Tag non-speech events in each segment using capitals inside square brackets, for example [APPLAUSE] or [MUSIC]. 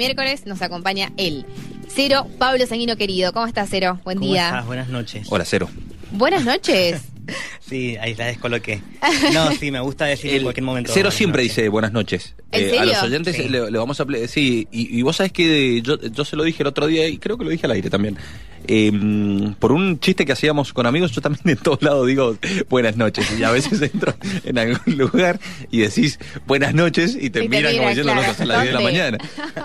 Miércoles nos acompaña él. Cero, Pablo Sanguino querido. ¿Cómo estás, Cero? Buen ¿Cómo día. estás? Buenas noches. Hola, Cero. Buenas noches. [LAUGHS] Sí, ahí la descoloqué. [LAUGHS] No, sí, me gusta decir en cualquier momento. Cero siempre noches. dice buenas noches. ¿En Eh, a los oyentes Sí. le, le vamos a... Sí, y, y vos sabés que yo, yo se lo dije el otro día y creo que lo dije al aire también. Eh, por un chiste que hacíamos con amigos, yo también en todos lados digo buenas noches. Y a veces [LAUGHS] entro en algún lugar y decís buenas noches y te Y te miran como miran, diciendo claro, son las 10 de la mañana.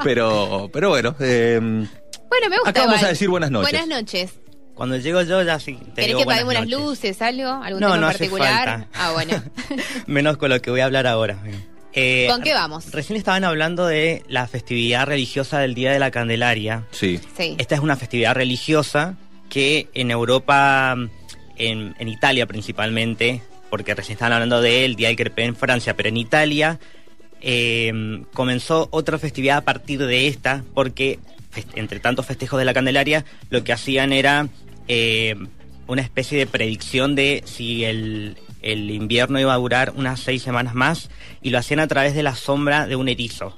Pero, pero bueno, eh, Bueno, me gusta. Acá vamos igual. a decir buenas noches. Buenas noches. Cuando llego yo ya sí. Te ¿Querés digo que apaguemos las luces, algo? ¿Algún No, tema no en hace particular? falta. Ah, bueno. [LAUGHS] [LAUGHS] Menos con lo que voy a hablar ahora. Eh, ¿Con qué vamos? Recién estaban hablando de la festividad religiosa del Día de la Candelaria. sí. Sí. Esta es una festividad religiosa que en Europa, en, en Italia principalmente, porque recién estaban hablando del Día del Crepé en Francia, pero en Italia eh, comenzó otra festividad a partir de esta, porque entre tantos festejos de la Candelaria, lo que hacían era eh, una especie de predicción de si el, el invierno iba a durar unas seis semanas más, y lo hacían a través de la sombra de un erizo.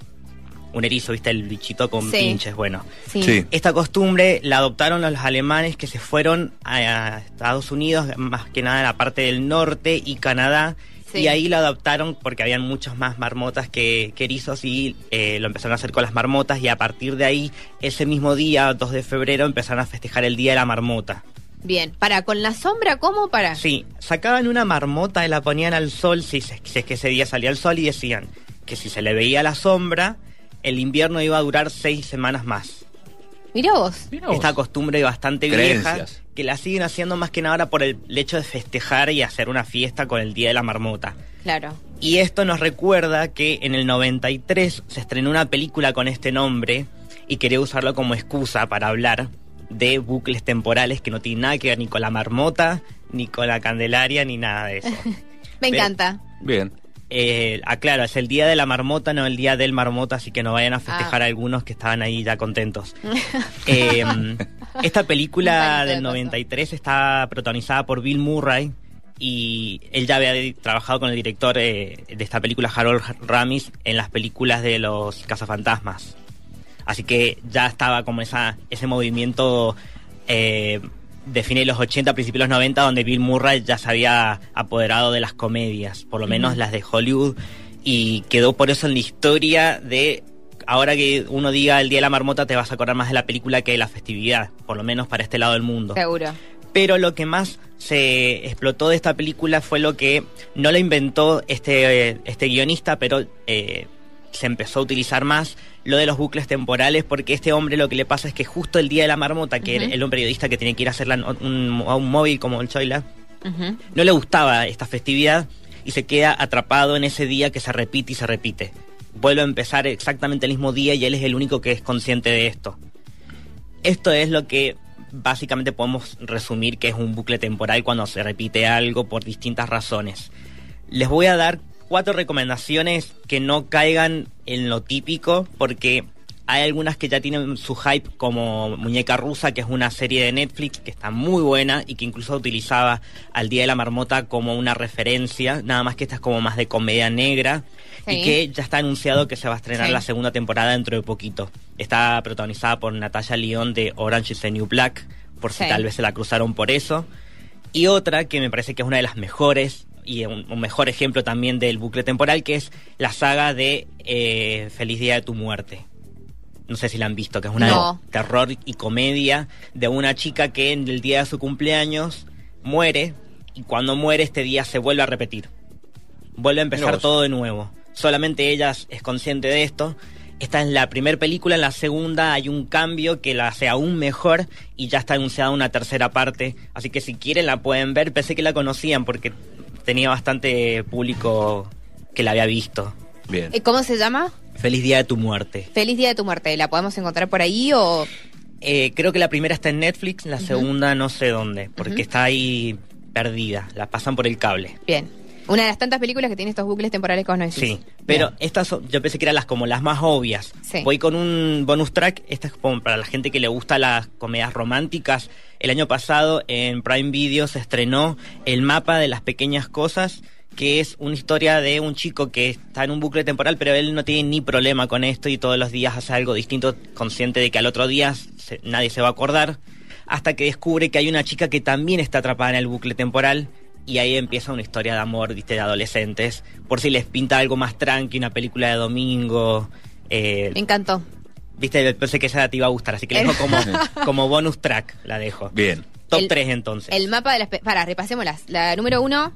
Un erizo, viste, el bichito con Sí. pinches, bueno. Sí. Sí. Esta costumbre la adoptaron los alemanes que se fueron a, a Estados Unidos, más que nada en la parte del norte y Canadá. Sí. Y ahí lo adoptaron porque habían muchos más marmotas que, que erizos y eh, lo empezaron a hacer con las marmotas y a partir de ahí, ese mismo día, 2 de febrero, empezaron a festejar el Día de la Marmota. Bien. Para, ¿con la sombra cómo para? Sí, sacaban una marmota y la ponían al sol, si, es que ese día salía el sol, y decían que si se le veía la sombra, el invierno iba a durar seis semanas más. Mirá vos. esta costumbre bastante vieja que la siguen haciendo más que nada ahora por el hecho de festejar y hacer una fiesta con el Día de la Marmota. Claro. Y esto nos recuerda que en el 93 se estrenó una película con este nombre y quería usarlo como excusa para hablar de bucles temporales que no tienen nada que ver ni con la marmota, ni con la candelaria, ni nada de eso. [LAUGHS] Me Pero- encanta. Bien. Eh, aclaro, es el día de la marmota, no el día del marmota, así que no vayan a festejar Ah. algunos que estaban ahí ya contentos. [LAUGHS] Eh, esta película del cosas. 93 está protagonizada por Bill Murray y él ya había trabajado con el director eh, de esta película, Harold Ramis, en las películas de los cazafantasmas. Así que ya estaba como esa, ese movimiento eh, de fines de los 80, principios de los 90, donde Bill Murray ya se había apoderado de las comedias, por lo menos las de Hollywood, y quedó por eso en la historia de, ahora que uno diga el Día de la Marmota, te vas a acordar más de la película que de la festividad, por lo menos para este lado del mundo. Seguro. Pero lo que más se explotó de esta película fue lo que no lo inventó este, eh, este guionista, pero eh, se empezó a utilizar más lo de los bucles temporales, porque este hombre lo que le pasa es que justo el día de la marmota, que Ujú. era el un periodista que tenía que ir a hacer la no- un, a un móvil como el Choila, no le gustaba esta festividad y se queda atrapado en ese día que se repite y se repite. Vuelve a empezar exactamente el mismo día y él es el único que es consciente de esto. Esto es lo que básicamente podemos resumir que es un bucle temporal cuando se repite algo por distintas razones. Les voy a dar cuatro recomendaciones que no caigan en lo típico porque hay algunas que ya tienen su hype como Muñeca Rusa, que es una serie de Netflix que está muy buena y que incluso utilizaba al Día de la Marmota como una referencia, nada más que esta es como más de comedia negra Sí. y que ya está anunciado que se va a estrenar Sí. la segunda temporada dentro de poquito. Está protagonizada por Natasha Lyon de Orange is the New Black, por si Sí. tal vez se la cruzaron por eso. Y otra que me parece que es una de las mejores y un, un mejor ejemplo también del bucle temporal, que es la saga de eh, Feliz Día de tu Muerte. No sé si la han visto, que es una No. de terror y comedia de una chica que en el día de su cumpleaños muere y cuando muere este día se vuelve a repetir. Vuelve a empezar todo de nuevo. Solamente ella es consciente de esto. Esta es la primera película, en la segunda hay un cambio que la hace aún mejor y ya está anunciada una tercera parte. Así que si quieren la pueden ver. Pensé que la conocían porque tenía bastante público que la había visto. Bien. Eh, ¿Cómo se llama? Feliz día de tu muerte. Feliz Día de tu Muerte. ¿La podemos encontrar por ahí o...? Eh, creo que la primera está en Netflix, la segunda no sé dónde, porque está ahí perdida. La pasan por el cable. Bien. Una de las tantas películas que tiene estos bucles temporales que vos no decís. Sí, pero estas son- yo pensé que eran las como las más obvias. Sí. Voy con un bonus track, esta es como para la gente que le gusta las comedias románticas. El año pasado en Prime Video se estrenó El mapa de las pequeñas cosas, que es una historia de un chico que está en un bucle temporal, pero él no tiene ni problema con esto y todos los días hace algo distinto, consciente de que al otro día se- nadie se va a acordar, hasta que descubre que hay una chica que también está atrapada en el bucle temporal y ahí empieza una historia de amor, viste, de adolescentes, por si les pinta algo más tranqui, una película de domingo. eh, Me encantó. Viste, pensé que esa te iba a gustar, así que la dejo como, [LAUGHS] como bonus track, la dejo. Bien. Top El- 3 entonces. El mapa de las... Para, repasémoslas. La número uno,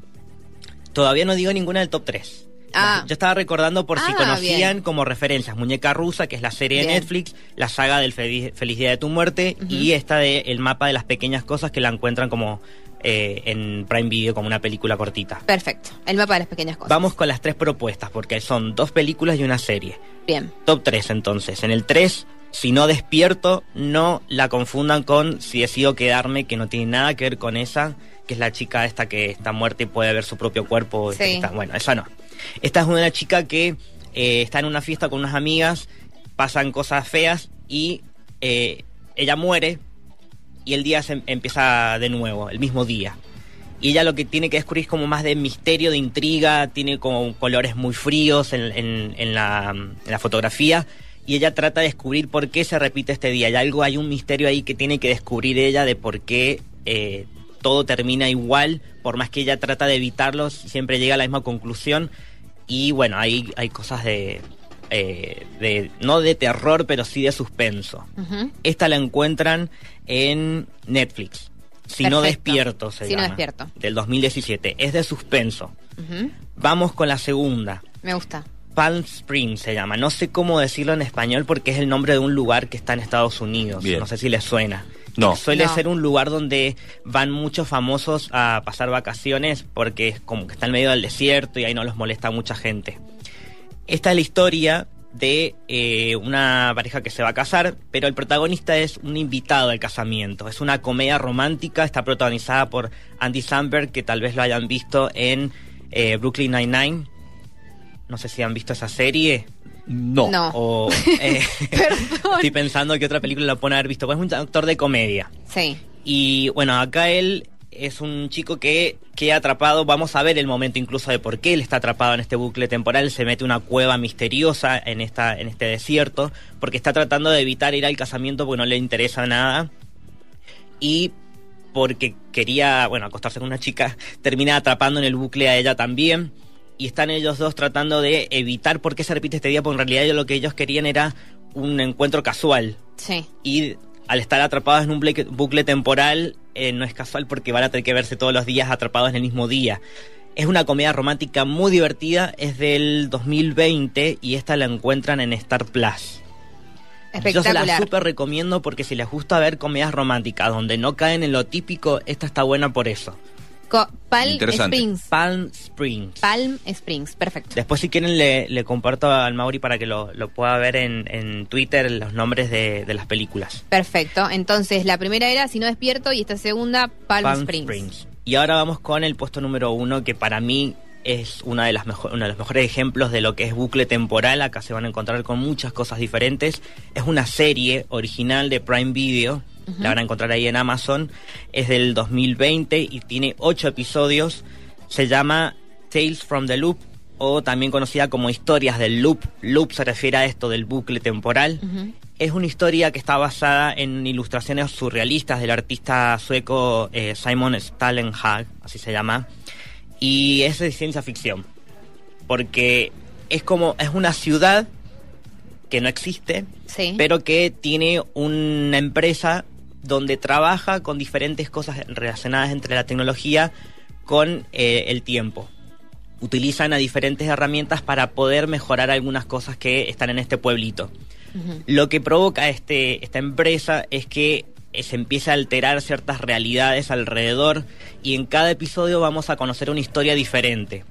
Todavía no digo ninguna del top 3. Ah. Yo estaba recordando por si Ah, conocían bien. como referencias Muñeca Rusa, que es la serie de. Netflix, la saga del Feliz, Feliz Día de tu Muerte y esta de El mapa de las pequeñas cosas que la encuentran como eh, en Prime Video como una película cortita. perfecto. El mapa de las pequeñas cosas. Vamos con las tres propuestas porque son dos películas y una serie. Bien. Top 3 entonces. En el 3, si no despierto, no la confundan con si decido quedarme, que no tiene nada que ver con esa, que es la chica esta que está muerta y puede ver su propio cuerpo. esta Sí. está- bueno, esa no. Esta es una chica que eh, está en una fiesta con unas amigas, pasan cosas feas y eh, ella muere y el día se em- empieza de nuevo, el mismo día. Y ella lo que tiene que descubrir es como más de misterio, de intriga, tiene como colores muy fríos en, la fotografía. Y ella trata de descubrir por qué se repite este día. Hay algo, hay un misterio ahí que tiene que descubrir ella de por qué eh, todo termina igual. Por más que ella trata de evitarlo, siempre llega a la misma conclusión. Y bueno, ahí hay cosas de, eh, de. no de terror, pero sí de suspenso. Esta la encuentran en Netflix. Si no despierto, se Si no llama, despierto. Del 2017. Es de suspenso. Vamos con la segunda. Me gusta. Palm Springs se llama. No sé cómo decirlo en español porque es el nombre de un lugar que está en Estados Unidos. Bien. No sé si les suena. No. Suele No. ser un lugar donde van muchos famosos a pasar vacaciones porque es como que está en medio del desierto y ahí no los molesta mucha gente. Esta es la historia de eh, una pareja que se va a casar, pero el protagonista es un invitado al casamiento. Es una comedia romántica, está protagonizada por Andy Samberg, que tal vez lo hayan visto en eh, Brooklyn Nine-Nine. No sé si han visto esa serie. No. No. O, [LAUGHS] eh, Perdón. estoy pensando que otra película la pueden haber visto. Pues es un actor de comedia. Sí. Y bueno, acá él es un chico que queda atrapado. Vamos a ver el momento incluso de por qué él está atrapado en este bucle temporal. Se mete una cueva misteriosa en, esta, en este desierto porque está tratando de evitar ir al casamiento porque no le interesa nada. Y porque quería, bueno, acostarse con una chica, [LAUGHS] termina atrapando en el bucle a ella también. Y están ellos dos tratando de evitar por qué se repite este día, porque en realidad lo que ellos querían era un encuentro casual Sí. y al estar atrapados en un bucle, bucle temporal eh, no es casual porque van a tener que verse todos los días atrapados en el mismo día. Es una comedia romántica muy divertida, es del 2020 y esta la encuentran en Star Plus. Yo se la súper recomiendo porque si les gusta ver comedias románticas donde no caen en lo típico, esta está buena por eso. Co- Palm. Springs. Palm Springs. Palm Springs. Perfecto. Después si quieren le, le comparto al Mauri para que lo, lo pueda ver en, en Twitter los nombres de, de las películas. Perfecto. Entonces, la primera era Si no despierto y esta segunda, Palm, Springs. Y ahora vamos con el puesto número uno, que para mí es una de las uno de los mejores ejemplos de lo que es bucle temporal. Acá se van a encontrar con muchas cosas diferentes. Es una serie original de Prime Video. La van a encontrar ahí en Amazon. Es del 2020 y tiene ocho episodios. Se llama Tales from the Loop o también conocida como Historias del Loop. Loop se refiere a esto del bucle temporal. Es una historia que está basada en ilustraciones surrealistas del artista sueco eh, Simon Stallenhag, así se llama, y es de ciencia ficción, porque es como es una ciudad que no existe, Sí. pero que tiene una empresa donde trabaja con diferentes cosas relacionadas entre la tecnología con eh, el tiempo. Utilizan a diferentes herramientas para poder mejorar algunas cosas que están en este pueblito. Lo que provoca este, esta empresa es que eh, se empieza a alterar ciertas realidades alrededor y en cada episodio vamos a conocer una historia diferente.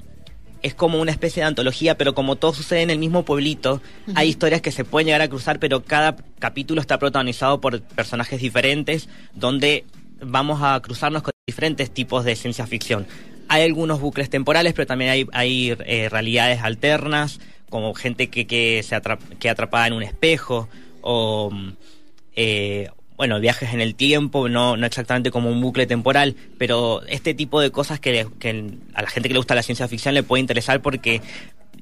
Es como una especie de antología, pero como todo sucede en el mismo pueblito, hay historias que se pueden llegar a cruzar, pero cada capítulo está protagonizado por personajes diferentes, donde vamos a cruzarnos con diferentes tipos de ciencia ficción. Hay algunos bucles temporales, pero también hay, hay eh, realidades alternas, como gente que, que se atrap- que atrapada en un espejo, o mm, eh, bueno, viajes en el tiempo, no, no exactamente como un bucle temporal, pero este tipo de cosas que, que a la gente que le gusta la ciencia ficción le puede interesar porque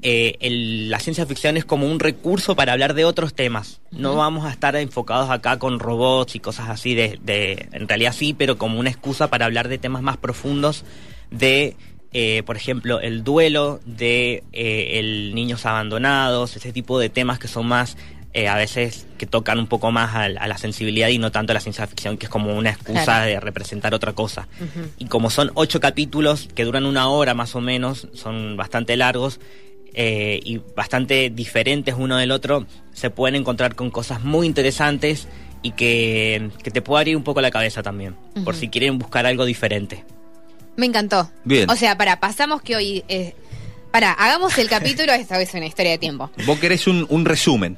eh, el, la ciencia ficción es como un recurso para hablar de otros temas. No vamos a estar enfocados acá con robots y cosas así, de, de, en realidad sí, pero como una excusa para hablar de temas más profundos de eh, por ejemplo, el duelo de eh, el niños abandonados, ese tipo de temas que son más eh, a veces que tocan un poco más a, a, la sensibilidad y no tanto a la ciencia ficción, que es como una excusa Claro. de representar otra cosa. Ujú. Y como son ocho capítulos que duran una hora más o menos, son bastante largos eh, y bastante diferentes uno del otro, se pueden encontrar con cosas muy interesantes y que, que te puede abrir un poco la cabeza también, por si quieren buscar algo diferente. Me encantó. Bien. O sea, para, pasamos que hoy. Eh, para, hagamos el capítulo, esta vez una historia de tiempo. Vos querés un, un resumen.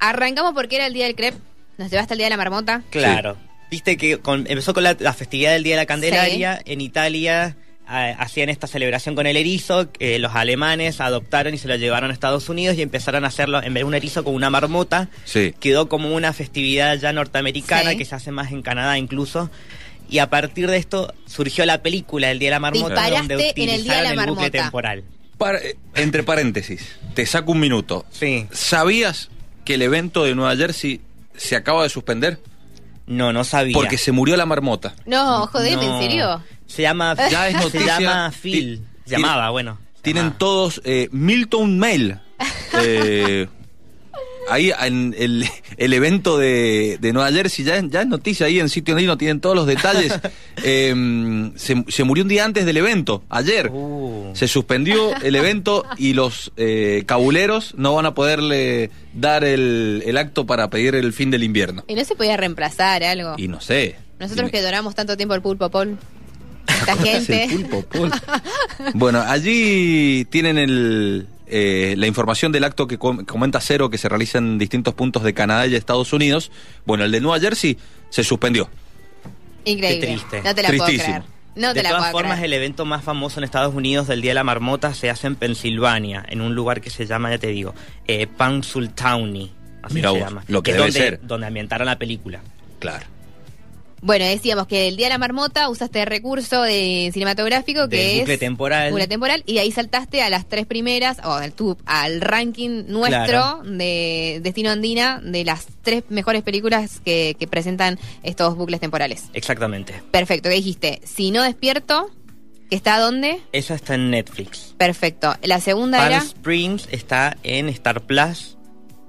Arrancamos porque era el día del crepe. Nos llevaste el día de la marmota. Claro. Viste que con- empezó con la, la festividad del Día de la Candelaria. En Italia ah, hacían esta celebración con el erizo. que los alemanes adoptaron y se lo llevaron a Estados Unidos y empezaron a hacerlo en vez de un erizo con una marmota. Sí. Quedó como una festividad ya norteamericana Sí. que se hace más en Canadá incluso. Y a partir de esto surgió la película El Día de la Marmota Disparaste donde en el Día de la utilizaron el bucle Marmota. temporal. Para- eh, entre paréntesis, te saco un minuto. Sí. ¿Sabías que el evento de Nueva Jersey se acaba de suspender? No, no sabía. Porque se murió la marmota. No, jodeme, No. ¿en serio? Se llama, Ya es se llama Phil. ti- Llamaba, bueno. Tienen llamaba. todos eh, Milton Mail. [LAUGHS] Eh, ahí en el, el evento de, de Nueva Jersey ya, es- ya es noticia ahí en sitio andino, tienen todos los detalles. [LAUGHS] Eh, se, se murió un día antes del evento, ayer. Uh. Se suspendió el evento y los eh, cabuleros no van a poderle dar el, el acto para pedir el fin del invierno. ¿Y no se podía reemplazar algo? Y no sé. Nosotros que adoramos tanto tiempo al pulpo Paul. Esta [LAUGHS] gente. pulpo, Paul. bueno, allí tienen el, eh, la información del acto que com- comenta Cero que se realiza en distintos puntos de Canadá y Estados Unidos. Bueno, el de Nueva Jersey se suspendió. Increíble. Qué triste. No te la puedo Tristísimo. creer. No te de la todas puedo formas, creer. el evento más famoso en Estados Unidos del Día de la Marmota se hace en Pensilvania, en un lugar que se llama, ya te digo, eh, Punxsutawney. Así Mirá se vos, llama. lo que es debe donde, ser. Donde ambientaron la película. Claro. Bueno, decíamos que el día de la marmota usaste el recurso de cinematográfico que Del es bucle temporal. bucle temporal y ahí saltaste a las tres primeras o al tu- al ranking nuestro Claro. de Destino Andina de las tres mejores películas que, que presentan estos bucles temporales. Exactamente. Perfecto, ¿qué dijiste? Si no despierto, ¿que está dónde? Esa está en Netflix. Perfecto. La segunda Palm era Springs está en Star Plus.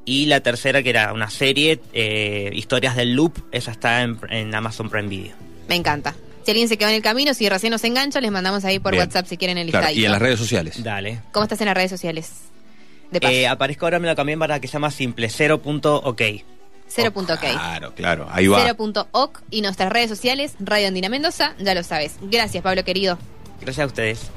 Y la tercera, que era una serie, eh, Historias del Loop, esa está en, en Amazon Prime Video. Me encanta. Si alguien se quedó en el camino, si recién nos engancha, les mandamos ahí por Bien. WhatsApp si quieren el Claro, y en las redes sociales. Dale. ¿Cómo estás en las redes sociales? De paso. Eh, aparezco ahora, me lo cambié para que se llama simple, 0.ok. Cero punto ok. Claro, claro. Ahí va. Cero punto ok y nuestras redes sociales, Radio Andina Mendoza, ya lo sabes. Gracias, Pablo querido. Gracias a ustedes.